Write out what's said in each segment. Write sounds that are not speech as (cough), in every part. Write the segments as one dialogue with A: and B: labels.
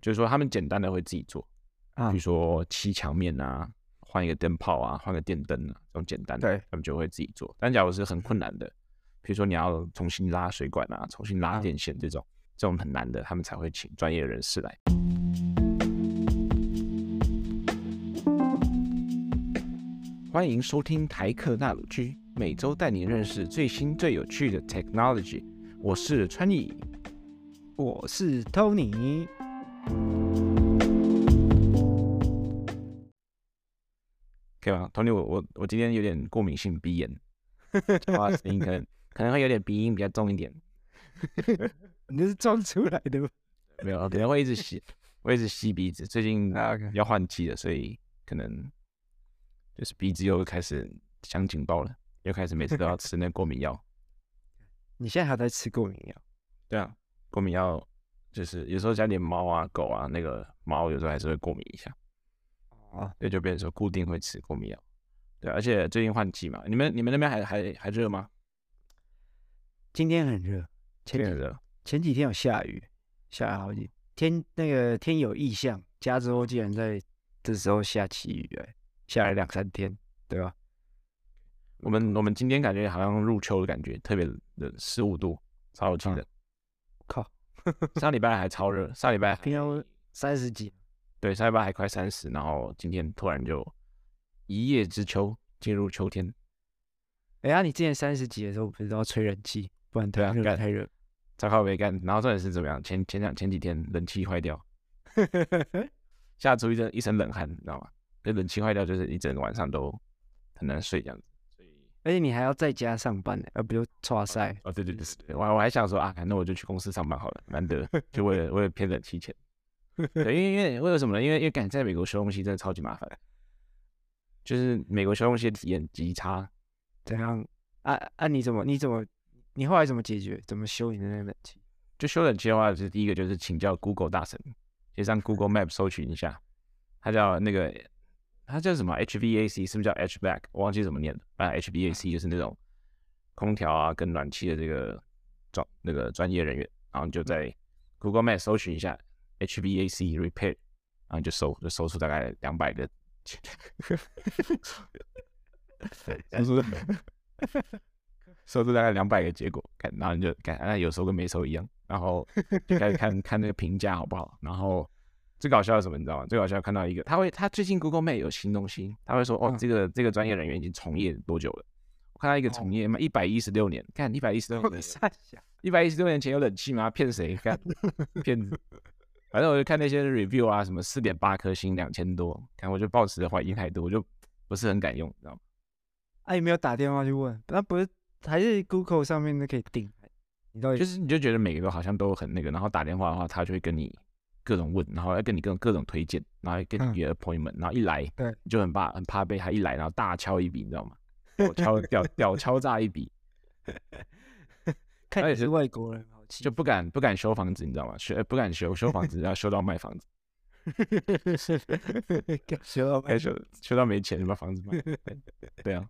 A: 就是说他们简单的会自己做，
B: 啊
A: 比如说漆墙面啊，换一个灯泡啊，换个电灯啊，这种简单的，
B: 对
A: 他们就会自己做。但假如是很困难的，比如说你要重新拉水管啊，重新拉电线这种，这种很难的，他们才会请专业人士来。欢迎收听台客纳鲁居，每周带你认识最新最有趣的 technology。我是川艺，
B: 我是 Tony。
A: 可以吗？Tony，我我我今天有点过敏性鼻炎，(laughs) 讲话声音可能可能会有点鼻音比较重一点。(laughs)
B: 你这是装出来的吗？
A: 没有，可能会一直吸，我一直吸鼻子。最近要换季了，所以可能就是鼻子又开始想警报了，又开始每次都要吃那过敏药。(laughs)
B: 你现在还在吃过敏药？
A: 对啊，过敏药就是有时候家里猫啊、狗啊，那个猫有时候还是会过敏一下。
B: 啊，
A: 对，就变成说固定会吃过敏药。对，而且最近换季嘛，你们你们那边还还还热吗？
B: 今天很热，前几
A: 很热。
B: 前几天有下雨，下了好几天，那个天有异象，加州竟然在这时候下起雨来，下了两三天，对吧？
A: 我们我们今天感觉好像入秋的感觉，特别冷，十五度，超有气的。
B: 靠，(laughs)
A: 上礼拜还超热，上礼拜
B: 平常三十几。
A: 对，上礼拜还快三十，然后今天突然就一叶知秋，进入秋天。
B: 哎呀，你之前三十几的时候不是都要吹冷气，不然太热太热，
A: 糟糕没干。然后重点是怎么样？前前两前几天冷气坏掉，(laughs) 吓出一阵一身冷汗，你知道吗？这冷气坏掉就是一整个晚上都很难睡这样子。
B: 而且你还要在家上班呢，而不就剉赛。
A: 哦，对对对对，我我还想说啊，那我就去公司上班好了，难得就为了为了骗冷气钱。(laughs) 对，因为因为为了什么呢？因为因为赶在美国修东西真的超级麻烦，就是美国修东西的体验极差。
B: 怎样？啊啊！你怎么你怎么你后来怎么解决？怎么修你的那个冷气？
A: 就修冷气的话，就是第一个就是请教 Google 大神，先上 Google Map 搜寻一下，它叫那个它叫什么 HVAC，是不是叫 HVAC？我忘记怎么念了。反正 HVAC 就是那种空调啊跟暖气的这个专那个专业人员，然后你就在 Google Map 搜寻一下。HVAC repair，然后就搜，就搜出大概两百个，搜 (laughs) 出搜出大概两百个结果，看，然后你就看，那有搜跟没收一样，然后就开始看看那个评价好不好。然后最搞笑的是什么，你知道吗？最搞笑看到一个，他会，他最近 Google Map 有新东西，他会说，哦，这个这个专业人员已经从业多久了？我看到一个从业嘛，一百一十六年，看一百一十六年，一百一十六年前有冷气吗？骗谁？看骗子。反正我就看那些 review 啊，什么四点八颗星，两千多，看我就抱持的怀疑态度，我就不是很敢用，你知道吗？
B: 啊，你没有打电话去问？那不是还是 Google 上面的可以订？你到底
A: 就是你就觉得每个都好像都很那个，然后打电话的话，他就会跟你各种问，然后要跟你各种各种推荐，然后跟你约 appointment，、嗯、然后一来，
B: 对，
A: 就很怕很怕被他一来，然后大敲一笔，你知道吗？(laughs) (laughs) 我敲屌屌敲诈一笔，(laughs)
B: 看你是外国人。
A: 就不敢不敢修房子，你知道吗？修不敢修修房子，要修到卖房子，
B: 修到卖
A: 修修到没钱就把房子卖。对啊，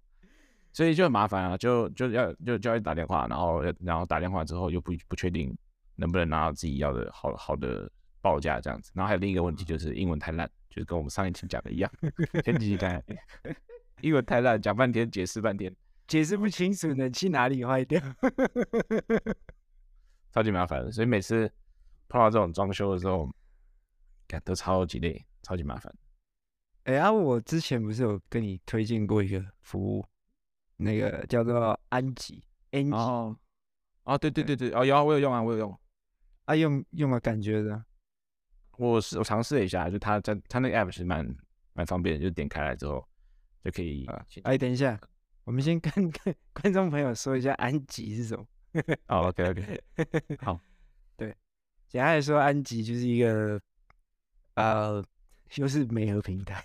A: 所以就很麻烦啊，就就要就就要打电话，然后然后打电话之后又不不确定能不能拿到自己要的好好的报价这样子。然后还有另一个问题就是英文太烂，就是跟我们上一期讲的一样，(laughs) 前几期讲英文太烂，讲半天解释半天，
B: 解释不清楚冷气哪里坏掉。(laughs)
A: 超级麻烦的，所以每次碰到这种装修的时候，感都超级累，超级麻烦。
B: 哎呀，我之前不是有跟你推荐过一个服务，那个叫做安吉，N
A: 哦，哦，对对对对，哦，有啊，我有用啊，我有用。
B: 啊，用用了感觉的。
A: 我是我尝试了一下，就它在它那个 app 是蛮蛮方便的，就点开来之后就可以。
B: 哎，等一下，我们先跟跟观众朋友说一下安吉是什么。
A: 好，OK，OK，好，(laughs)
B: 对，简单来说，安吉就是一个呃，就是媒合平台，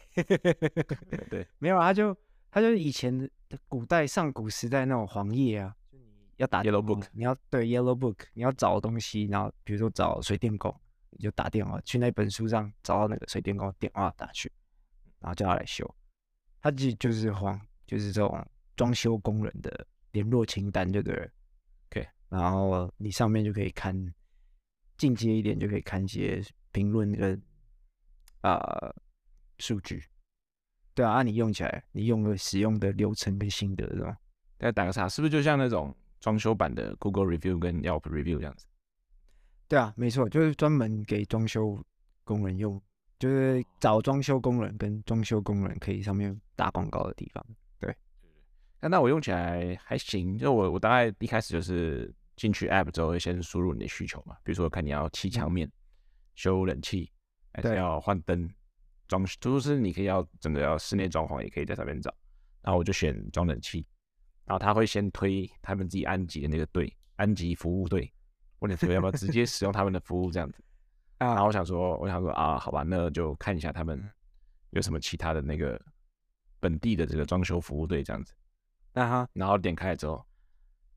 A: 对，(laughs)
B: 没有啊，他就他就是以前的古代上古时代那种黄页啊，就你要打
A: Yellow Book，
B: 你要对 Yellow Book，你要找东西，然后比如说找水电工，你就打电话去那本书上找到那个水电工电话打去，然后叫他来修，他就就是黄，就是这种装修工人的联络清单，就对了。
A: OK，
B: 然后你上面就可以看进阶一点就可以看一些评论跟啊数据。对啊，按、啊、你用起来，你用的使用的流程跟心得是吧？
A: 再打个岔，是不是就像那种装修版的 Google Review 跟 Yelp Review 这样子？
B: 对啊，没错，就是专门给装修工人用，就是找装修工人跟装修工人可以上面打广告的地方。对，
A: 那那我用起来还行，就我我大概一开始就是进去 App 之后，会先输入你的需求嘛，比如说看你要砌墙面、嗯、修冷气，还是要换灯、装，就是你可以要整个要室内装潢，也可以在上面找。然后我就选装冷气，然后他会先推他们自己安吉的那个队，安吉服务队。问你说要不要直接使用他们的服务这样子 (laughs) 啊？然后我想说，我想说啊，好吧，那就看一下他们有什么其他的那个本地的这个装修服务队这样子。
B: 那哈，
A: 然后点开了之后，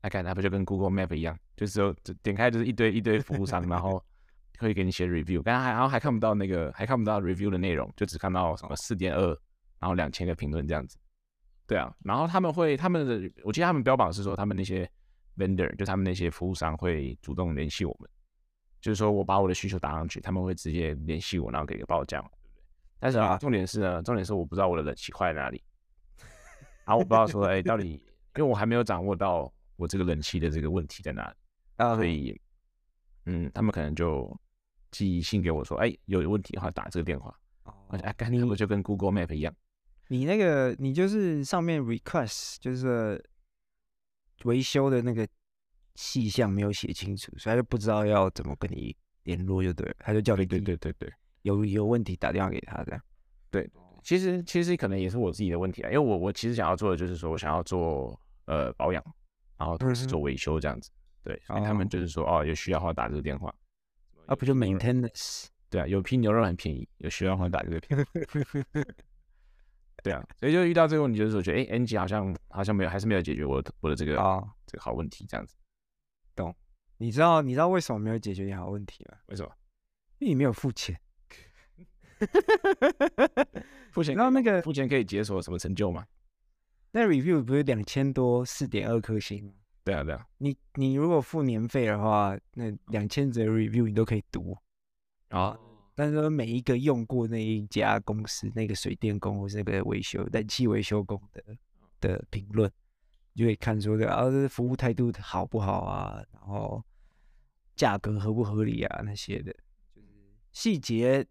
A: 来看，它不就跟 Google Map 一样，就是说点开就是一堆一堆服务商，然后会给你写 review，刚刚还然后还看不到那个还看不到 review 的内容，就只看到什么四点二，然后两千个评论这样子。对啊，然后他们会他们的，我记得他们标榜是说他们那些。Vendor 就他们那些服务商会主动联系我们，就是说我把我的需求打上去，他们会直接联系我，然后给个报价嘛，对不对？但是啊，重点是呢，重点是我不知道我的冷气坏在哪里，然后我不知道说，哎、欸，到底因为我还没有掌握到我这个冷气的这个问题在哪里，(laughs) 所以，嗯，他们可能就寄信给我说，哎、欸，有问题的话打这个电话，哎，干你我就跟 Google Map 一样，
B: 你那个你就是上面 request 就是。维修的那个细项没有写清楚，所以他就不知道要怎么跟你联络，就对了，他就叫你
A: 对对对对，
B: 有有问题打电话给他这样。
A: 对，其实其实可能也是我自己的问题啊，因为我我其实想要做的就是说我想要做呃保养，然后同时做维修这样子。对，所以他们就是说哦，有需要的话打这个电话。
B: 啊，不就 maintenance？
A: 对啊，有批牛肉很便宜，有需要的话打这个电话。(laughs) 对啊，所以就遇到这个问题，就是我觉得，哎，Angie 好像好像没有，还是没有解决我的我的这个啊、哦、这个好问题，这样子。
B: 懂？你知道你知道为什么没有解决你好问题吗？
A: 为什么？
B: 因为你没有付钱。(laughs)
A: 付钱，然后那个付钱可以解锁什么成就吗？
B: 那 review 不是两千多四点二颗星吗？
A: 对啊，对啊。
B: 你你如果付年费的话，那两千则 review 你都可以读啊。哦但是说每一个用过那一家公司那个水电工或是那个维修冷气维修工的的评论，就可以看出这个啊，这服务态度好不好啊，然后价格合不合理啊那些的，就是细节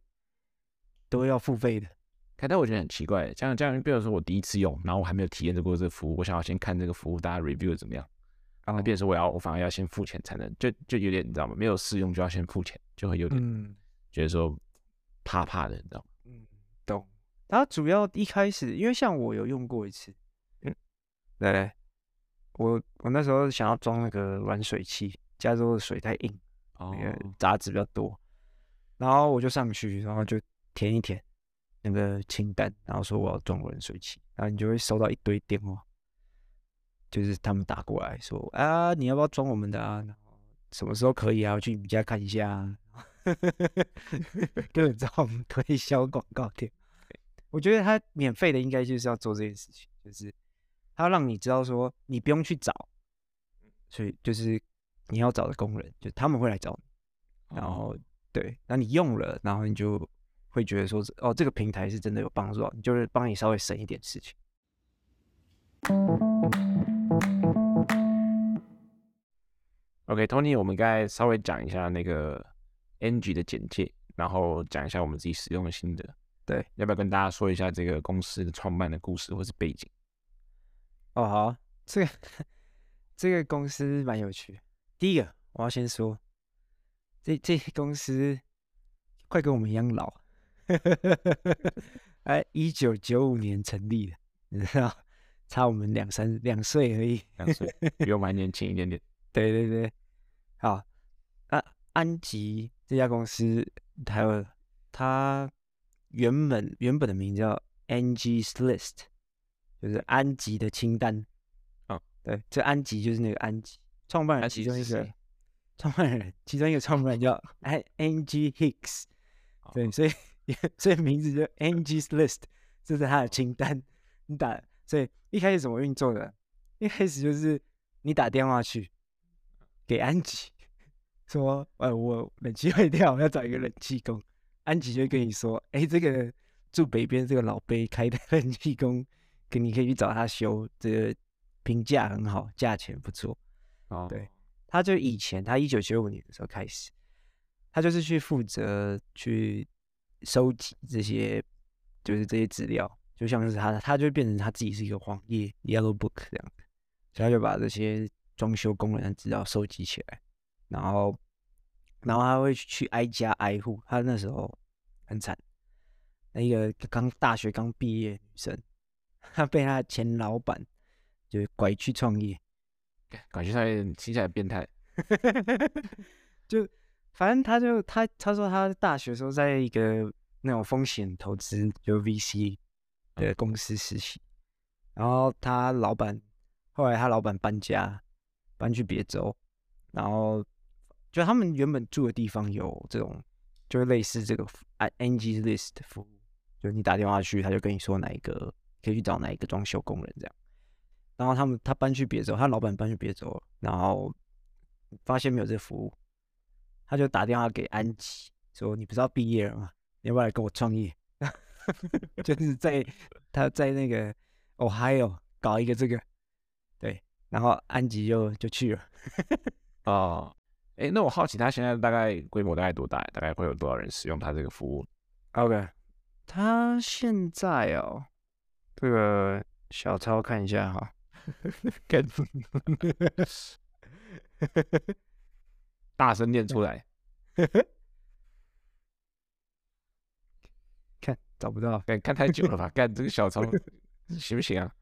B: 都要付费的。
A: 但我觉得很奇怪，这样这样，比如说我第一次用，然后我还没有体验过这个服务，我想要先看这个服务大家 review 怎么样，然后变成说我要我反而要先付钱才能，就就有点你知道吗？没有试用就要先付钱，就会有点。嗯觉得说怕怕的，你知道吗？
B: 嗯，懂。它主要一开始，因为像我有用过一次，嗯，对，我我那时候想要装那个软水器，加州的水太硬，哦，那个杂质比较多，然后我就上去，然后就填一填那个清单，然后说我要装软水器，然后你就会收到一堆电话，就是他们打过来说啊，你要不要装我们的啊？然后什么时候可以啊？我去你们家看一下啊。根本知道我们推销广告店，我觉得他免费的应该就是要做这件事情，就是他要让你知道说你不用去找，所以就是你要找的工人，就他们会来找你，然后对，那你用了，然后你就会觉得说哦，这个平台是真的有帮助，你就是帮你稍微省一点事情。
A: OK，Tony，我们该稍微讲一下那个。Angie 的简介，然后讲一下我们自己使用的心得。
B: 对，
A: 要不要跟大家说一下这个公司的创办的故事或是背景？
B: 哦，好，这个这个公司蛮有趣的。第一个，我要先说，这这公司快跟我们一样老，(laughs) 哎，一九九五年成立的，你知道，差我们两三两岁而已，
A: 两岁，比我们还年轻一点点。(laughs)
B: 对对对，好，那安吉。这家公司，还有它原本原本的名叫 Angie's List，就是安吉的清单。啊、哦，对，这安吉就是那个安吉，创办人其中一个创办人，其中一个创办人叫 (laughs) Angie Hicks。对，所以 (laughs) 所以名字就 Angie's List，这是他的清单。你打，所以一开始怎么运作的？一开始就是你打电话去给安吉。说，呃，我冷气坏掉，我要找一个冷气工。安吉就跟你说，哎，这个住北边这个老贝开的 (laughs) 冷气工，跟你可以去找他修，这个评价很好，价钱不错。
A: 哦，
B: 对，他就以前他一九九五年的时候开始，他就是去负责去收集这些，就是这些资料，就像是他，他就变成他自己是一个黄页 Yellow Book 这样子，所以他就把这些装修工人的资料收集起来，然后。然后他会去挨家挨户，他那时候很惨，那一个刚大学刚毕业女生，她被他前老板就拐去创业，
A: 拐去创业听起来变态，(laughs)
B: 就反正他就他他说他大学时候在一个那种风险投资就 VC 的公司实习，然后他老板后来他老板搬家搬去别州，然后。就他们原本住的地方有这种，就是类似这个 Angie's List 服务，就你打电话去，他就跟你说哪一个可以去找哪一个装修工人这样。然后他们他搬去别州，他老板搬去别州，然后发现没有这服务，他就打电话给安吉说：“你不是要毕业了吗？你要不要来跟我创业？” (laughs) 就是在他在那个 Ohio 搞一个这个，对，然后安吉就就去了，(laughs)
A: 哦。哎，那我好奇他现在大概规模大概多大？大概会有多少人使用他这个服务
B: ？OK，他现在哦，这个小超看一下哈，(laughs)
A: 看，大声念出来，(laughs)
B: 看找不到，
A: 看看太久了吧？干这个小超 (laughs) 行不行啊？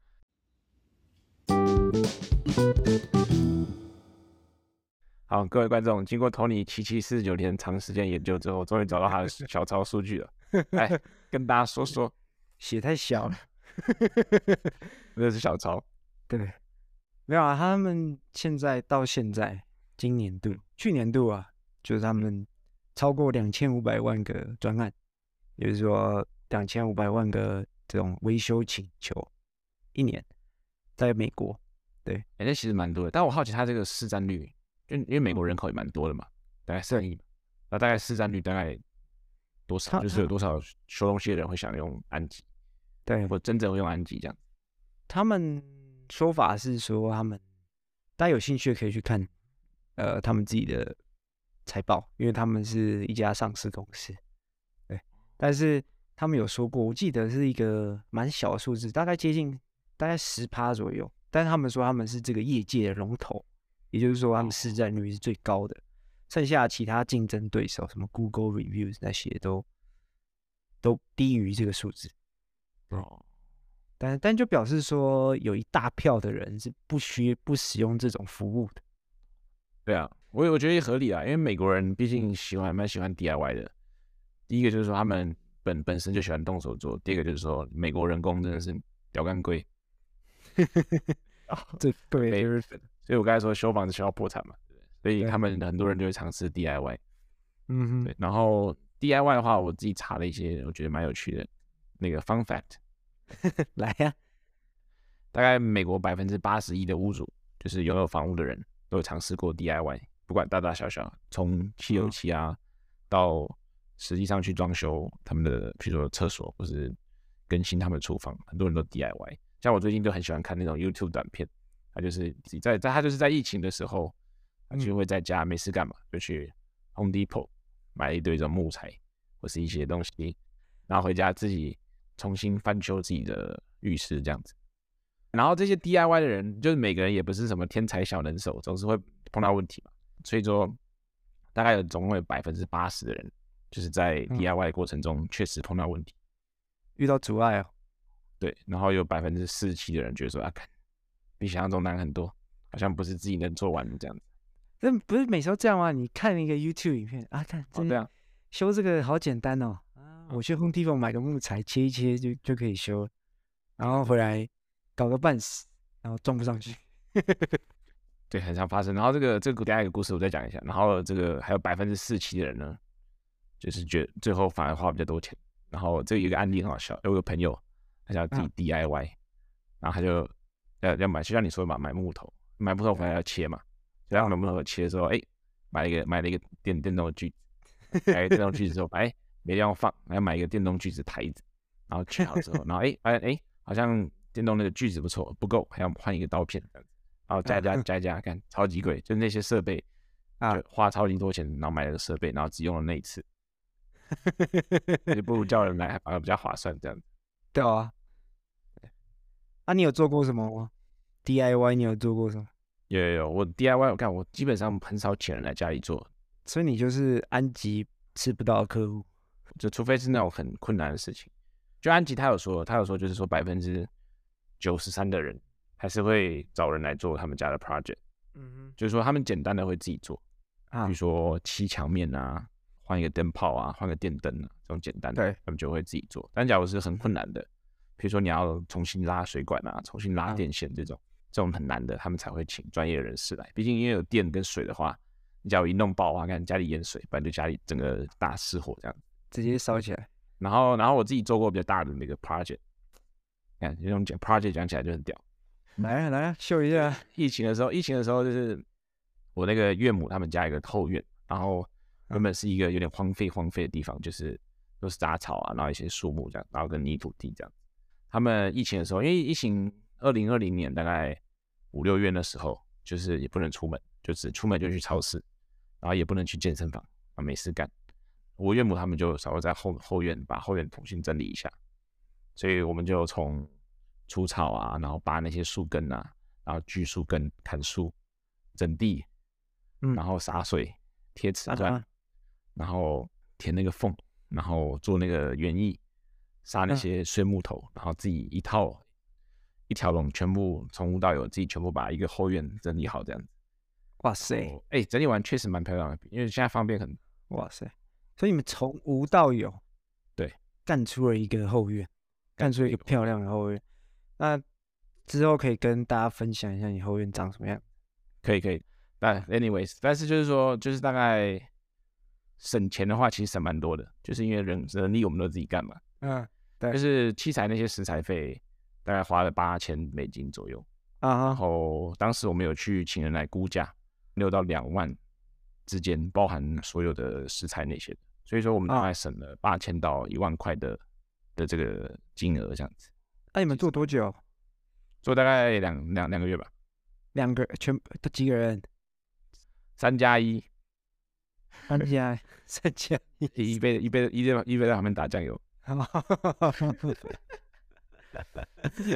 A: 好，各位观众，经过 Tony 七七四十九天长时间研究之后，终于找到他的小抄数据了。(laughs) 来跟大家说说，(laughs)
B: 写太小了，(laughs)
A: 那是小抄。
B: 对，没有啊，他们现在到现在今年度、去年度啊，就是他们超过两千五百万个专案，也就是说两千五百万个这种维修请求一年，在美国。对，
A: 哎，那其实蛮多的。但我好奇他这个市占率。就因为美国人口也蛮多的嘛，大概四亿，那大概市占率大概多少？就是有多少修东西的人会想用安吉？
B: 对，
A: 或真正会用安吉这样。
B: 他们说法是说，他们大家有兴趣可以去看，呃，他们自己的财报，因为他们是一家上市公司。对，但是他们有说过，我记得是一个蛮小的数字，大概接近大概十趴左右。但是他们说他们是这个业界的龙头。也就是说，他们市占率是最高的，剩下其他竞争对手，什么 Google Reviews 那些都都低于这个数字。哦，但但就表示说，有一大票的人是不需不使用这种服务的。
A: 对啊，我我觉得也合理啊，因为美国人毕竟喜欢蛮喜欢 DIY 的。第一个就是说，他们本本身就喜欢动手做；第二个就是说，美国人工真的是屌干贵。(laughs) (laughs)
B: 这对。
A: 所以我刚才说修房子需要破产嘛，所以他们很多人就会尝试 DIY。
B: 嗯哼，
A: 对。然后 DIY 的话，我自己查了一些，我觉得蛮有趣的。那个 Fun Fact，(laughs)
B: 来呀、啊，
A: 大概美国百分之八十一的屋主，就是拥有房屋的人，都有尝试过 DIY，不管大大小小，从漆油漆啊，嗯、到实际上去装修他们的，譬如说厕所，或是更新他们的厨房，很多人都 DIY。像我最近就很喜欢看那种 YouTube 短片。他就是自己在在他就是在疫情的时候，他就会在家没事干嘛，就去 Home Depot 买一堆这种木材或是一些东西，然后回家自己重新翻修自己的浴室这样子。然后这些 DIY 的人，就是每个人也不是什么天才小能手，总是会碰到问题嘛。所以说，大概有总共有百分之八十的人，就是在 DIY 的过程中确实碰到问题，
B: 遇到阻碍哦。
A: 对，然后有百分之四十七的人觉得说啊，看。比想象中难很多，好像不是自己能做完的这样子。
B: 那不是每时候这样吗？你看一个 YouTube 影片啊，看这样修这个好简单哦。啊，我去 Home Depot 买个木材切一切就就可以修，然后回来搞个半死，然后装不上去。(laughs)
A: 对，很常发生。然后这个这个第二个故事我再讲一下。然后这个还有百分之四七的人呢，就是觉最后反而花比较多钱。然后这有一个案例很好笑，有个朋友他想自己 DIY，、啊、然后他就。要要买，就像你说的嘛，买木头，买木头反正要切嘛，然后买木头切的时候，哎，买了一个买了一个电电动的锯子，买个电动锯子之后，哎，没地方放，还要买一个电动锯子台子，然后切好之后，然后哎发现哎好像电动那个锯子不错，不够，还要换一个刀片，然后加加加加，看超级贵，就那些设备啊，花超级多钱，然后买了个设备，然后只用了那一次，(laughs) 也不如叫人来，反而比较划算，这样子。
B: 对啊。啊，你有做过什么吗？DIY 你有做过什么？
A: 有有有，我 DIY 我看我基本上很少请人来家里做，
B: 所以你就是安吉吃不到的客户，
A: 就除非是那种很困难的事情。就安吉他有说，他有说就是说百分之九十三的人还是会找人来做他们家的 project，嗯哼，就是说他们简单的会自己做，啊，比如说漆墙面啊，换一个灯泡啊，换个电灯啊，这种简单的，对，他们就会自己做。但假如是很困难的。比如说你要重新拉水管啊，重新拉电线这种，这种很难的，他们才会请专业人士来。毕竟因为有电跟水的话，你假如一弄爆的话，看家里淹水，不然就家里整个大失火这样，
B: 直接烧起来。
A: 然后，然后我自己做过比较大的那个 project，看这种讲 project 讲起来就很屌。
B: 来啊来啊，秀一下。(laughs)
A: 疫情的时候，疫情的时候就是我那个岳母他们家一个后院，然后原本是一个有点荒废荒废的地方，就是都是杂草啊，然后一些树木这样，然后跟泥土地这样。他们疫情的时候，因为疫情二零二零年大概五六月的时候，就是也不能出门，就是出门就去超市，然后也不能去健身房啊，没事干。我岳母他们就稍微在后后院把后院重新整理一下，所以我们就从除草啊，然后拔那些树根啊，然后锯树根、砍树、整地，嗯，然后洒水、贴瓷砖，然后填那个缝，然后做那个园艺。杀那些碎木头，嗯、然后自己一套一条龙，全部从无到有，自己全部把一个后院整理好这样子。
B: 哇塞！
A: 哎、欸，整理完确实蛮漂亮的，因为现在方便很。
B: 哇塞！所以你们从无到有，
A: 对，
B: 干出了一个后院，干出了一个漂亮的后院。那之后可以跟大家分享一下你后院长什么样？
A: 可以可以。但 anyways，但是就是说，就是大概省钱的话，其实省蛮多的，就是因为人人力我们都自己干嘛。嗯。对，就是器材那些食材费，大概花了八千美金左右啊。然后当时我们有去请人来估价，六到两万之间，包含所有的食材那些的。所以说我们大概省了八千到一万块的的这个金额这样子。
B: 那、啊、你们做多久？
A: 做大概两两两个月吧。
B: 两个全都几个人？
A: 三加一。
B: 三加 (laughs) 三加一。
A: 一杯一杯一杯一杯在旁边打酱油。哈哈哈哈哈！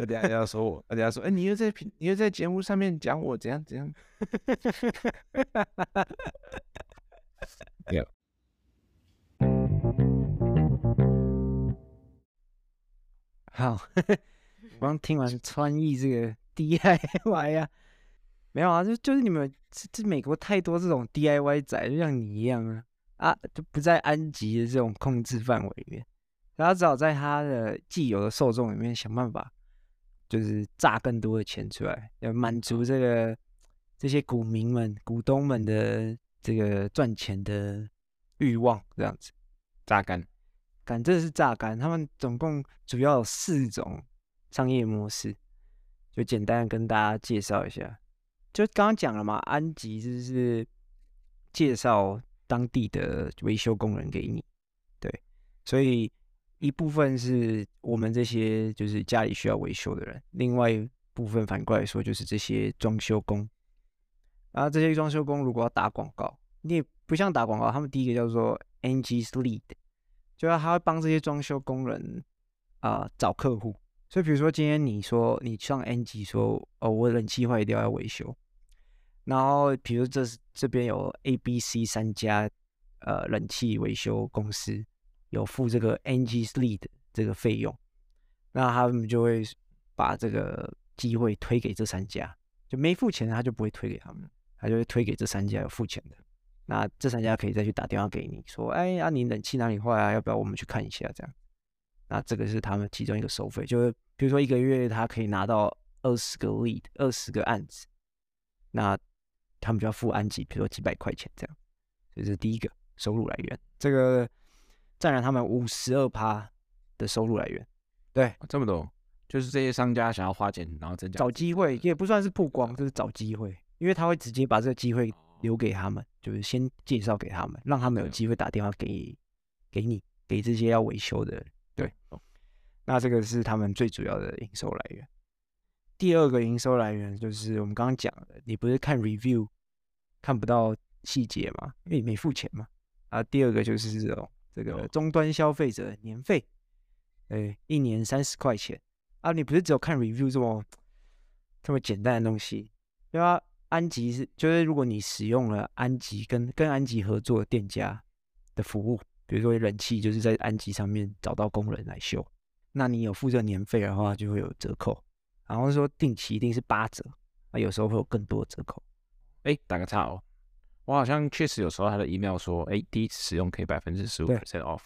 A: 等下要说我，等下说，哎、欸，你又在评，你又在节目上面讲我怎样怎样？(laughs) 有。(laughs)
B: 好，我刚听完穿越这个 DIY 呀、啊，没有啊，就就是你们这这美国太多这种 DIY 仔，就像你一样啊啊，就不在安吉的这种控制范围里面。他只好在他的既有的受众里面想办法，就是榨更多的钱出来，要满足这个这些股民们、股东们的这个赚钱的欲望，这样子
A: 榨干，
B: 干这是榨干。他们总共主要有四种商业模式，就简单跟大家介绍一下。就刚刚讲了嘛，安吉就是介绍当地的维修工人给你，对，所以。一部分是我们这些就是家里需要维修的人，另外一部分反过来说就是这些装修工。然后这些装修工如果要打广告，你也不像打广告，他们第一个叫做 NGS lead 就是他会帮这些装修工人啊、找客户。所以比如说今天你说你上 NG 说哦，我冷气坏掉要维修，然后比如这这边有 A、B、C 三家呃冷气维修公司。有付这个 Angie's Lead 这个费用，那他们就会把这个机会推给这三家，就没付钱的他就不会推给他们，他就会推给这三家有付钱的。那这三家可以再去打电话给你说，哎啊，你冷气哪里坏啊？要不要我们去看一下？这样，那这个是他们其中一个收费，就是比如说一个月他可以拿到二十个 lead，二十个案子，那他们就要付安吉，比如说几百块钱这样，这是第一个收入来源。这个。占了他们五十二趴的收入来源，对，
A: 啊、这么多，就是这些商家想要花钱，然后增加
B: 找机会，也不算是曝光，就是找机会，因为他会直接把这个机会留给他们，就是先介绍给他们，让他们有机会打电话给给你，给这些要维修的人。对，那这个是他们最主要的营收来源。第二个营收来源就是我们刚刚讲的，你不是看 review 看不到细节吗？因为你没付钱嘛。啊，第二个就是这种这个终端消费者年费，哎，一年三十块钱啊，你不是只有看 review 这么这么简单的东西，对吧？安吉是，就是如果你使用了安吉跟跟安吉合作的店家的服务，比如说冷气就是在安吉上面找到工人来修，那你有付这年费的话，就会有折扣。然后说定期一定是八折，啊，有时候会有更多的折扣。
A: 哎，打个岔哦，我好像确实有收到他的 email 说，哎，第一次使用可以百分之十五 percent off，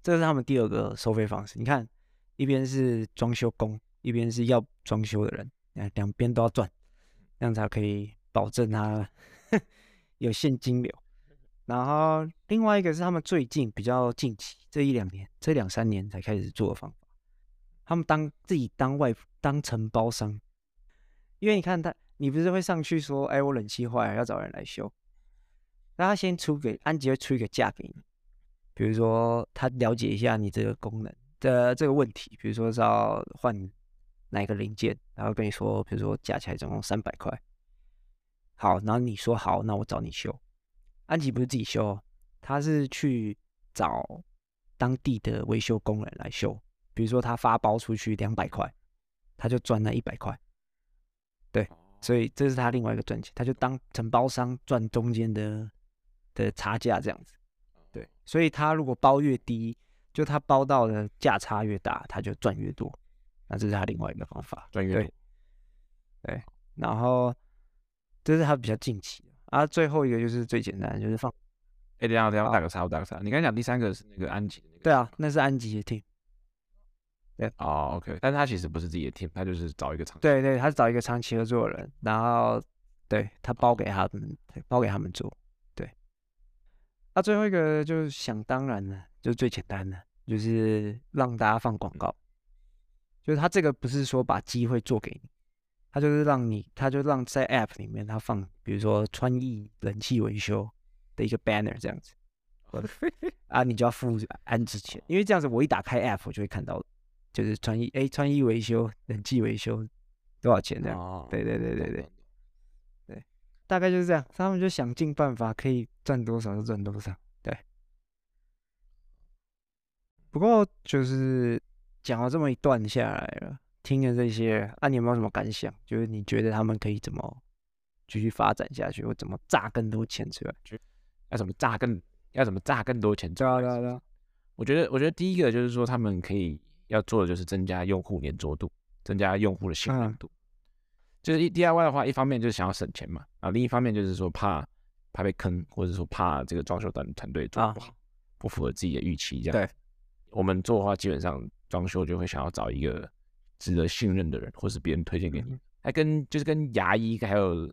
B: 这是他们第二个收费方式。你看，一边是装修工，一边是要装修的人，两边都要赚。这样才可以保证他 (laughs) 有现金流。然后另外一个是他们最近比较近期这一两年，这两三年才开始做的方法。他们当自己当外当承包商，因为你看他，你不是会上去说，哎，我冷气坏了要找人来修，那他先出给安吉会出一个价给你，比如说他了解一下你这个功能的这个问题，比如说是要换。哪一个零件，然后跟你说，比如说加起来总共三百块。好，然后你说好，那我找你修。安吉不是自己修，他是去找当地的维修工人来修。比如说他发包出去两百块，他就赚那一百块。对，所以这是他另外一个赚钱，他就当承包商赚中间的的差价这样子。对，所以他如果包越低，就他包到的价差越大，他就赚越多。那这是他另外一个方法，
A: 赚
B: 越多对，然后这是他比较近期的啊。最后一个就是最简单，就是放。
A: 哎，等下等下，打个叉，我打个叉。你刚才讲第三个是那个安吉的那个，
B: 对啊，那是安吉的 team。对，
A: 哦，OK，但是他其实不是自己的 team，他就是找一个长期，
B: 对对，他是找一个长期合作的人，然后对他包给他们，包给他们做。对，那最后一个就是想当然了，就是最简单的，就是让大家放广告。就是他这个不是说把机会做给你，他就是让你，他就让在 App 里面他放，比如说川义冷气维修的一个 banner 这样子，(laughs) 啊，你就要付安置钱，因为这样子我一打开 App 我就会看到，就是川义哎川义维修冷气维修多少钱这样，对对对对对，对，大概就是这样，他们就想尽办法可以赚多少就赚多少，对，不过就是。讲了这么一段下来了，听了这些，啊，你有没有什么感想？就是你觉得他们可以怎么继续发展下去，或怎么榨更多钱出来？
A: 要怎么榨更要怎么榨更多钱出来？对啊对啊，我觉得，我觉得第一个就是说，他们可以要做的就是增加用户粘着度，增加用户的信任度。嗯、就是一 DIY 的话，一方面就是想要省钱嘛，啊，另一方面就是说怕怕被坑，或者说怕这个装修团团队做不好，啊、不符合自己的预期这样。对，我们做的话，基本上。装修就会想要找一个值得信任的人，或是别人推荐给你。还跟就是跟牙医还有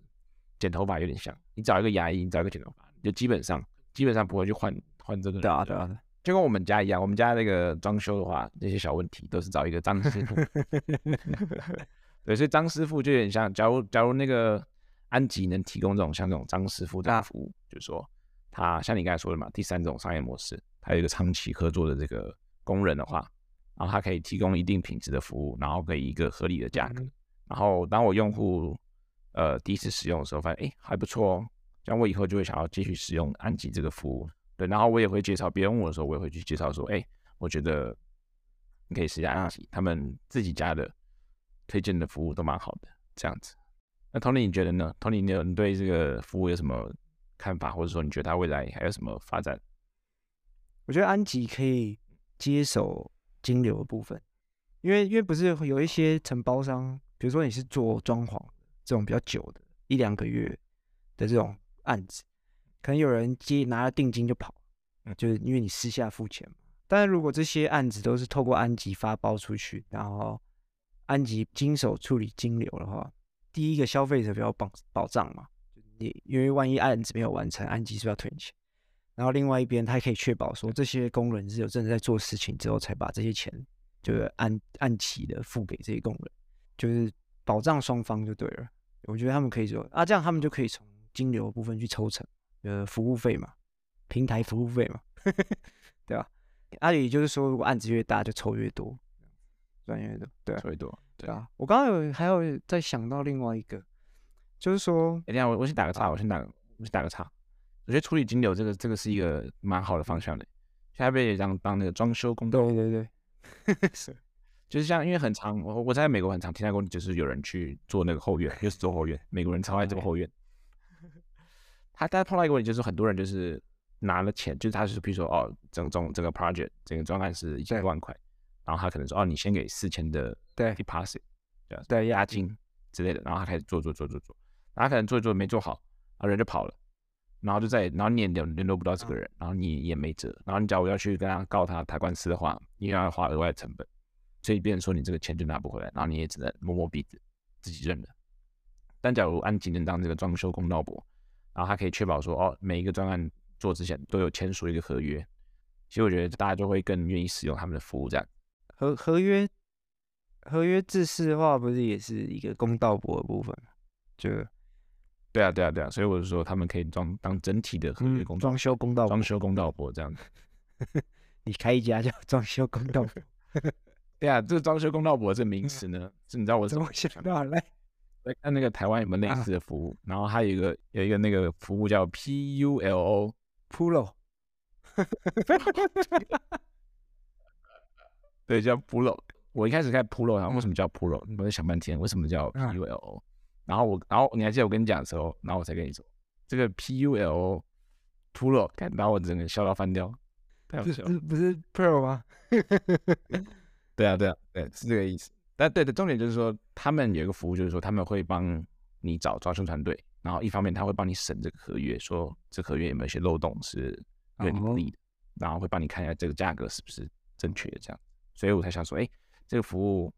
A: 剪头发有点像，你找一个牙医，你找一个剪头发，就基本上基本上不会去换换这个人。
B: 对啊，对啊，
A: 就跟我们家一样，我们家那个装修的话，那些小问题都是找一个张师傅。(laughs) 对，所以张师傅就有点像，假如假如那个安吉能提供这种像这种张师傅这样的服务，啊、就是说他像你刚才说的嘛，第三种商业模式，他有一个长期合作的这个工人的话。然后他可以提供一定品质的服务，然后给一个合理的价格。然后当我用户呃第一次使用的时候，发现哎还不错哦，这样我以后就会想要继续使用安吉这个服务。对，然后我也会介绍别人问我的时候，我也会去介绍说，哎，我觉得你可以试一下安吉，他们自己家的推荐的服务都蛮好的，这样子。那 Tony 你觉得呢？Tony 你有你对这个服务有什么看法，或者说你觉得它未来还有什么发展？
B: 我觉得安吉可以接手。金流的部分，因为因为不是有一些承包商，比如说你是做装潢这种比较久的，一两个月的这种案子，可能有人接拿了定金就跑，就是因为你私下付钱嘛。但是如果这些案子都是透过安吉发包出去，然后安吉经手处理金流的话，第一个消费者比较保保障嘛，你因为万一案子没有完成，安吉是要退钱？然后另外一边，他可以确保说这些工人是有真的在做事情之后，才把这些钱就是按按期的付给这些工人，就是保障双方就对了。我觉得他们可以说啊，这样他们就可以从金流部分去抽成，呃，服务费嘛，平台服务费嘛，(laughs) 对吧？阿里就是说，如果案子越大，就抽越多，赚越多，对，
A: 抽越多，对啊。
B: 我刚刚有还有在想到另外一个，就是说，
A: 等一下我我先打个岔，我先打个我先打个岔。我觉得处理金流这个这个是一个蛮好的方向的，下边也当当那个装修工，
B: 对对对，(laughs)
A: 是，就是像因为很长，我我在美国很长听到过，就是有人去做那个后院，又是做后院，美国人超爱做后院。(laughs) 他大家碰到一个问题，就是很多人就是。拿了钱，就是他是比如说哦，整种整个 project 整个专案是一千万块，然后他可能说哦，你先给四千的对 deposit，对对押金之类的，然后他开始做做做做做，然后他可能做一做没做好，然后人就跑了，然后就再然后你也联联络不到这个人，然后你也没辙，然后你假如要去跟他告他打官司的话，你也要花额外的成本，所以别人说你这个钱就拿不回来，然后你也只能摸摸鼻子自己认了。但假如安吉能当这个装修公道伯，然后他可以确保说哦，每一个专案。做之前都有签署一个合约，其实我觉得大家就会更愿意使用他们的服务。这样
B: 合合约合约制式的话，不是也是一个公道博的部分？就
A: 对啊，对啊，对啊，所以我就说他们可以装当整体的合约公
B: 装修公道
A: 装修公道博这样子。(laughs)
B: 你开一家叫 (laughs) 装修公道博？(laughs)
A: 对啊，这个装修公道博这名词呢，嗯、是你知道我怎么
B: 想到来？
A: 来看那个台湾有没有类似的服务，啊、然后还有一个有一个那个服务叫 P U L O。Pulo，对，叫 Pulo。我一开始看 Pulo，然后为什么叫 Pulo？我在想半天，为什么叫 Pulo？然后我，然后你还记得我跟你讲的时候，然后我才跟你说，这个 Pulo Pulo，看把我整个笑到翻掉，太好笑了。
B: 不是 Pro 吗？(laughs)
A: 对啊，对啊，对，是这个意思。但对的，重点就是说，他们有一个服务，就是说他们会帮你找装修团队。然后一方面他会帮你审这个合约，说这合约有没有一些漏洞是对你不利的，哦、然后会帮你看一下这个价格是不是正确的这样。所以我才想说，哎，这个服务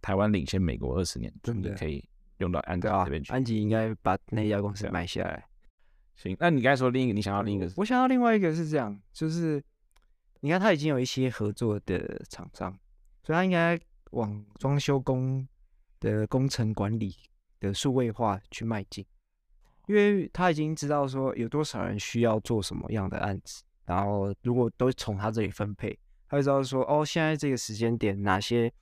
A: 台湾领先美国二十年，真的？可以用到安吉这边去。
B: 安吉应该把那家公司买下来。
A: 行，那你刚才说另一个，你想要另一个？
B: 我想要另外一个是这样，就是你看他已经有一些合作的厂商，所以他应该往装修工的工程管理的数位化去迈进。因为他已经知道说有多少人需要做什么样的案子，然后如果都从他这里分配，他会知道说哦，现在这个时间点哪些，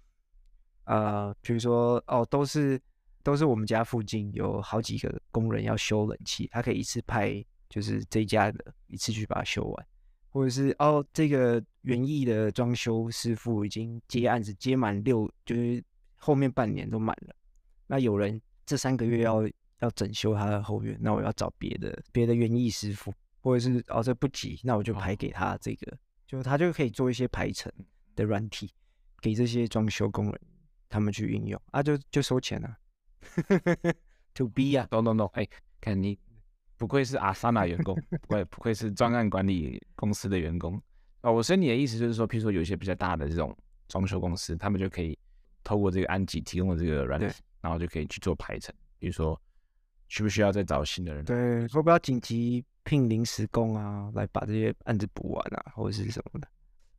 B: 呃，比如说哦，都是都是我们家附近有好几个工人要修冷气，他可以一次派就是这一家的一次去把它修完，或者是哦，这个园艺的装修师傅已经接案子接满六，就是后面半年都满了，那有人这三个月要。要整修他的后院，那我要找别的别的园艺师傅，或者是哦这不急，那我就排给他这个，就他就可以做一些排程的软体，给这些装修工人他们去运用啊，就就收钱啊。To B 啊
A: ，no no no，哎，看你不愧是阿萨纳员工，不愧不愧是专案管理公司的员工哦。我所以你的意思就是说，譬如说有一些比较大的这种装修公司，他们就可以透过这个安吉提供的这个软体，然后就可以去做排程，比如说。需不需要再找新的人？
B: 对，会不要紧急聘临时工啊，来把这些案子补完啊，或者是什么的？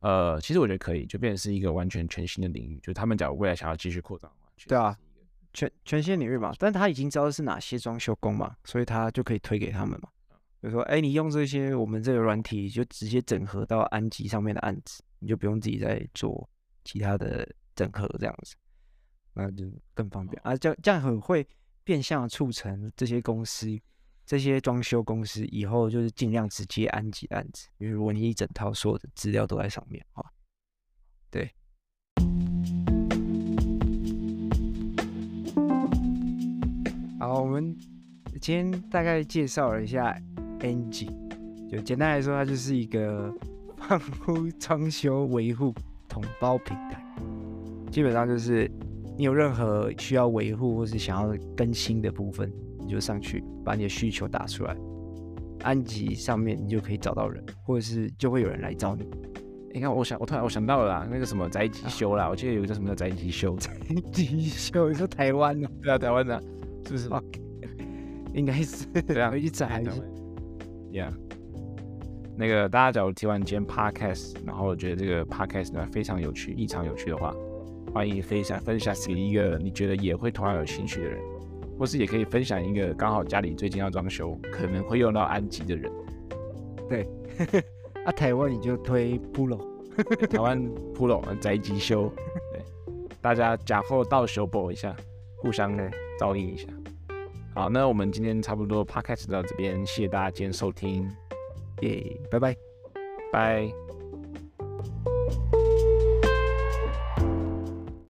A: 呃，其实我觉得可以，就变成是一个完全全新的领域。就他们假如未来想要继续扩张的话，
B: 对啊，全全新领域嘛。但他已经知道是哪些装修工嘛，所以他就可以推给他们嘛。比如说，哎，你用这些我们这个软体，就直接整合到安吉上面的案子，你就不用自己再做其他的整合这样子，那就更方便啊。这样这样很会。变相促成这些公司、这些装修公司以后就是尽量直接安吉案子，因为如果你一整套所有的资料都在上面啊，对。好，我们今天大概介绍了一下 Angie，就简单来说，它就是一个 (laughs) 房屋装修维护统包平台，基本上就是。你有任何需要维护或是想要更新的部分，你就上去把你的需求打出来，安吉上面你就可以找到人，或者是就会有人来找你。
A: 你看，我想，我突然我想到了啦，那个什么宅急修啦，啊、我记得有一个叫什么叫宅急修，(laughs)
B: 宅急修，你说台湾的？
A: 对啊，台湾的，是不是
B: ？Okay. (laughs) 应该是对啊，(laughs) 回去宅。
A: Yeah，那个大家假如听完今天 Podcast，然后觉得这个 Podcast 呢非常有趣，异常有趣的话。欢迎分享分享给一个你觉得也会同样有兴趣的人，或是也可以分享一个刚好家里最近要装修，可能会用到安吉的人。
B: 对，(laughs) 啊，台湾你就推 Pro，
A: 台湾 Pro 宅急修，对，大家假货到修补一下，互相呢照应一下。好，那我们今天差不多 Podcast 到这边，谢谢大家今天收听，
B: 耶，拜拜，
A: 拜。